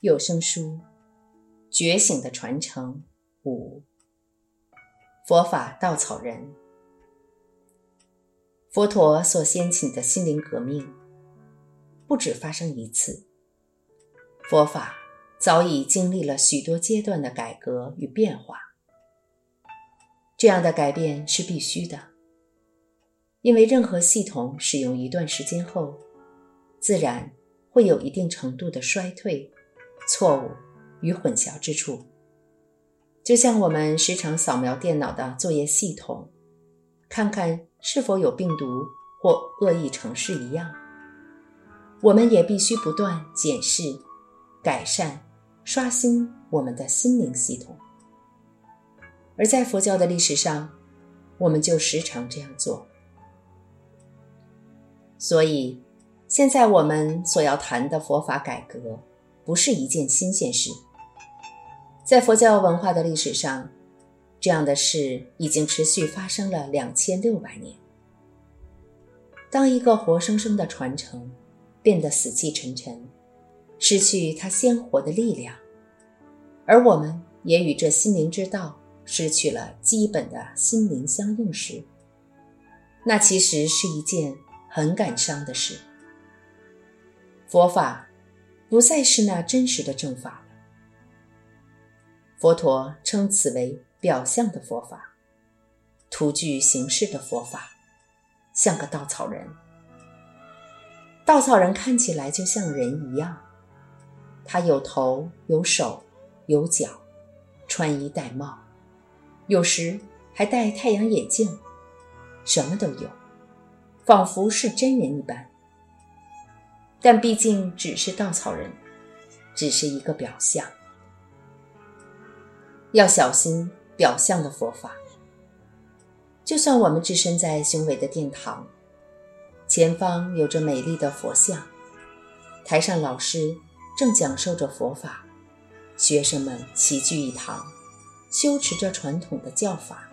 有声书《觉醒的传承五》佛法稻草人，佛陀所掀起的心灵革命，不止发生一次。佛法早已经历了许多阶段的改革与变化。这样的改变是必须的，因为任何系统使用一段时间后，自然会有一定程度的衰退、错误与混淆之处。就像我们时常扫描电脑的作业系统，看看是否有病毒或恶意程式一样，我们也必须不断检视、改善、刷新我们的心灵系统。而在佛教的历史上，我们就时常这样做。所以，现在我们所要谈的佛法改革，不是一件新鲜事。在佛教文化的历史上，这样的事已经持续发生了两千六百年。当一个活生生的传承变得死气沉沉，失去它鲜活的力量，而我们也与这心灵之道。失去了基本的心灵相应时，那其实是一件很感伤的事。佛法不再是那真实的正法了。佛陀称此为表象的佛法，图具形式的佛法，像个稻草人。稻草人看起来就像人一样，他有头有手有脚，穿衣戴帽。有时还戴太阳眼镜，什么都有，仿佛是真人一般。但毕竟只是稻草人，只是一个表象。要小心表象的佛法。就算我们置身在雄伟的殿堂，前方有着美丽的佛像，台上老师正讲授着佛法，学生们齐聚一堂。修持着传统的教法，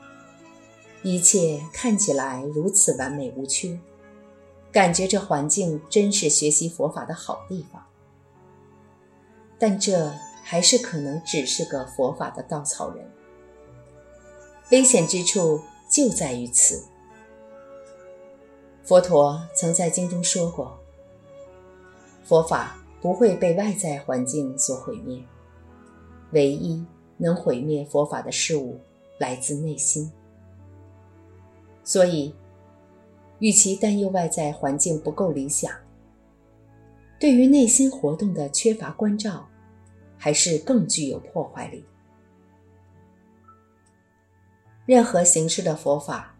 一切看起来如此完美无缺，感觉这环境真是学习佛法的好地方。但这还是可能只是个佛法的稻草人。危险之处就在于此。佛陀曾在经中说过：“佛法不会被外在环境所毁灭，唯一。”能毁灭佛法的事物来自内心，所以，与其担忧外在环境不够理想，对于内心活动的缺乏关照，还是更具有破坏力。任何形式的佛法，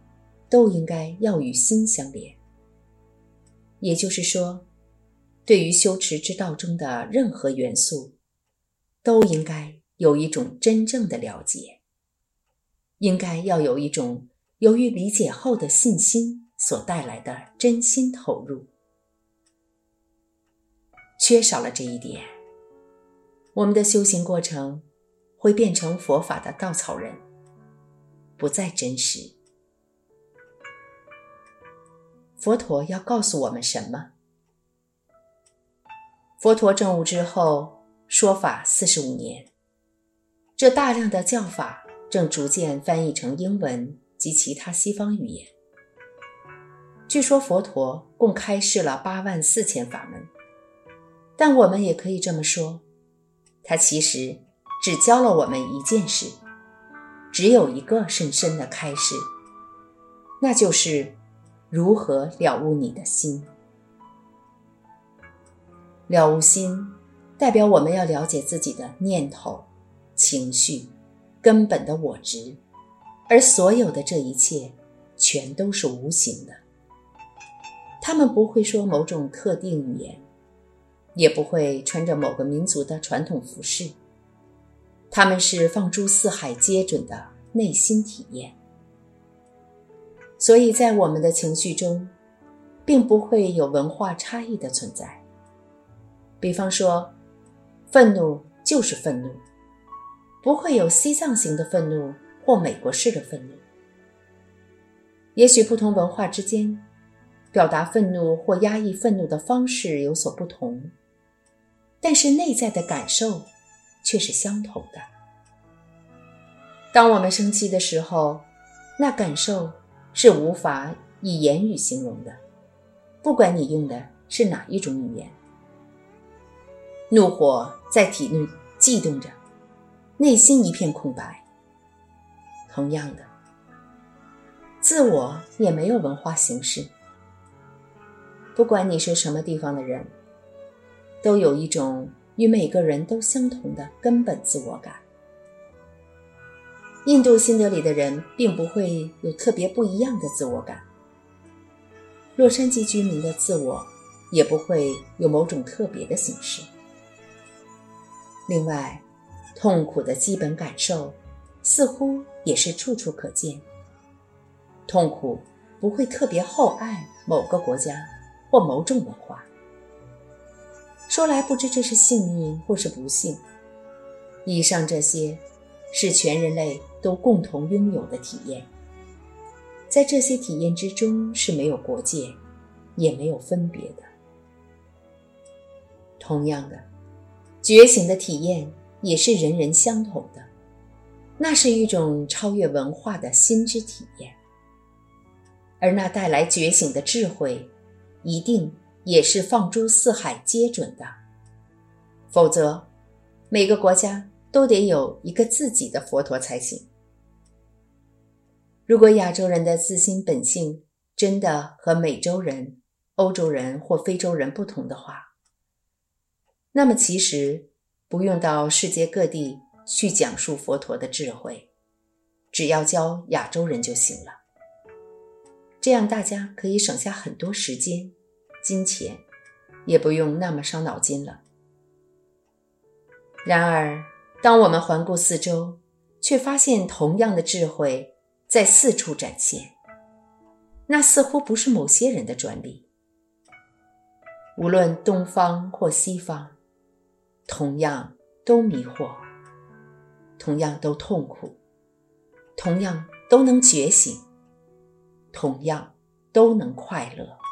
都应该要与心相连。也就是说，对于修持之道中的任何元素，都应该。有一种真正的了解，应该要有一种由于理解后的信心所带来的真心投入。缺少了这一点，我们的修行过程会变成佛法的稻草人，不再真实。佛陀要告诉我们什么？佛陀证悟之后，说法四十五年。这大量的教法正逐渐翻译成英文及其他西方语言。据说佛陀共开示了八万四千法门，但我们也可以这么说，他其实只教了我们一件事，只有一个深深的开示，那就是如何了悟你的心。了悟心，代表我们要了解自己的念头。情绪，根本的我执，而所有的这一切，全都是无形的。他们不会说某种特定语言，也不会穿着某个民族的传统服饰。他们是放诸四海皆准的内心体验。所以在我们的情绪中，并不会有文化差异的存在。比方说，愤怒就是愤怒。不会有西藏型的愤怒或美国式的愤怒。也许不同文化之间，表达愤怒或压抑愤怒的方式有所不同，但是内在的感受却是相同的。当我们生气的时候，那感受是无法以言语形容的，不管你用的是哪一种语言。怒火在体内悸动着，内心一片空白。同样的，自我也没有文化形式。不管你是什么地方的人，都有一种与每个人都相同的根本自我感。印度新德里的人并不会有特别不一样的自我感，洛杉矶居民的自我也不会有某种特别的形式。另外，痛苦的基本感受似乎也是处处可见。痛苦不会特别厚爱某个国家或某种文化。说来不知这是幸运或是不幸。以上这些是全人类。都共同拥有的体验，在这些体验之中是没有国界，也没有分别的。同样的，觉醒的体验也是人人相同的，那是一种超越文化的心之体验，而那带来觉醒的智慧，一定也是放诸四海皆准的。否则，每个国家都得有一个自己的佛陀才行。如果亚洲人的自心本性真的和美洲人、欧洲人或非洲人不同的话，那么其实不用到世界各地去讲述佛陀的智慧，只要教亚洲人就行了。这样大家可以省下很多时间、金钱，也不用那么伤脑筋了。然而，当我们环顾四周，却发现同样的智慧。在四处展现，那似乎不是某些人的专利。无论东方或西方，同样都迷惑，同样都痛苦，同样都能觉醒，同样都能快乐。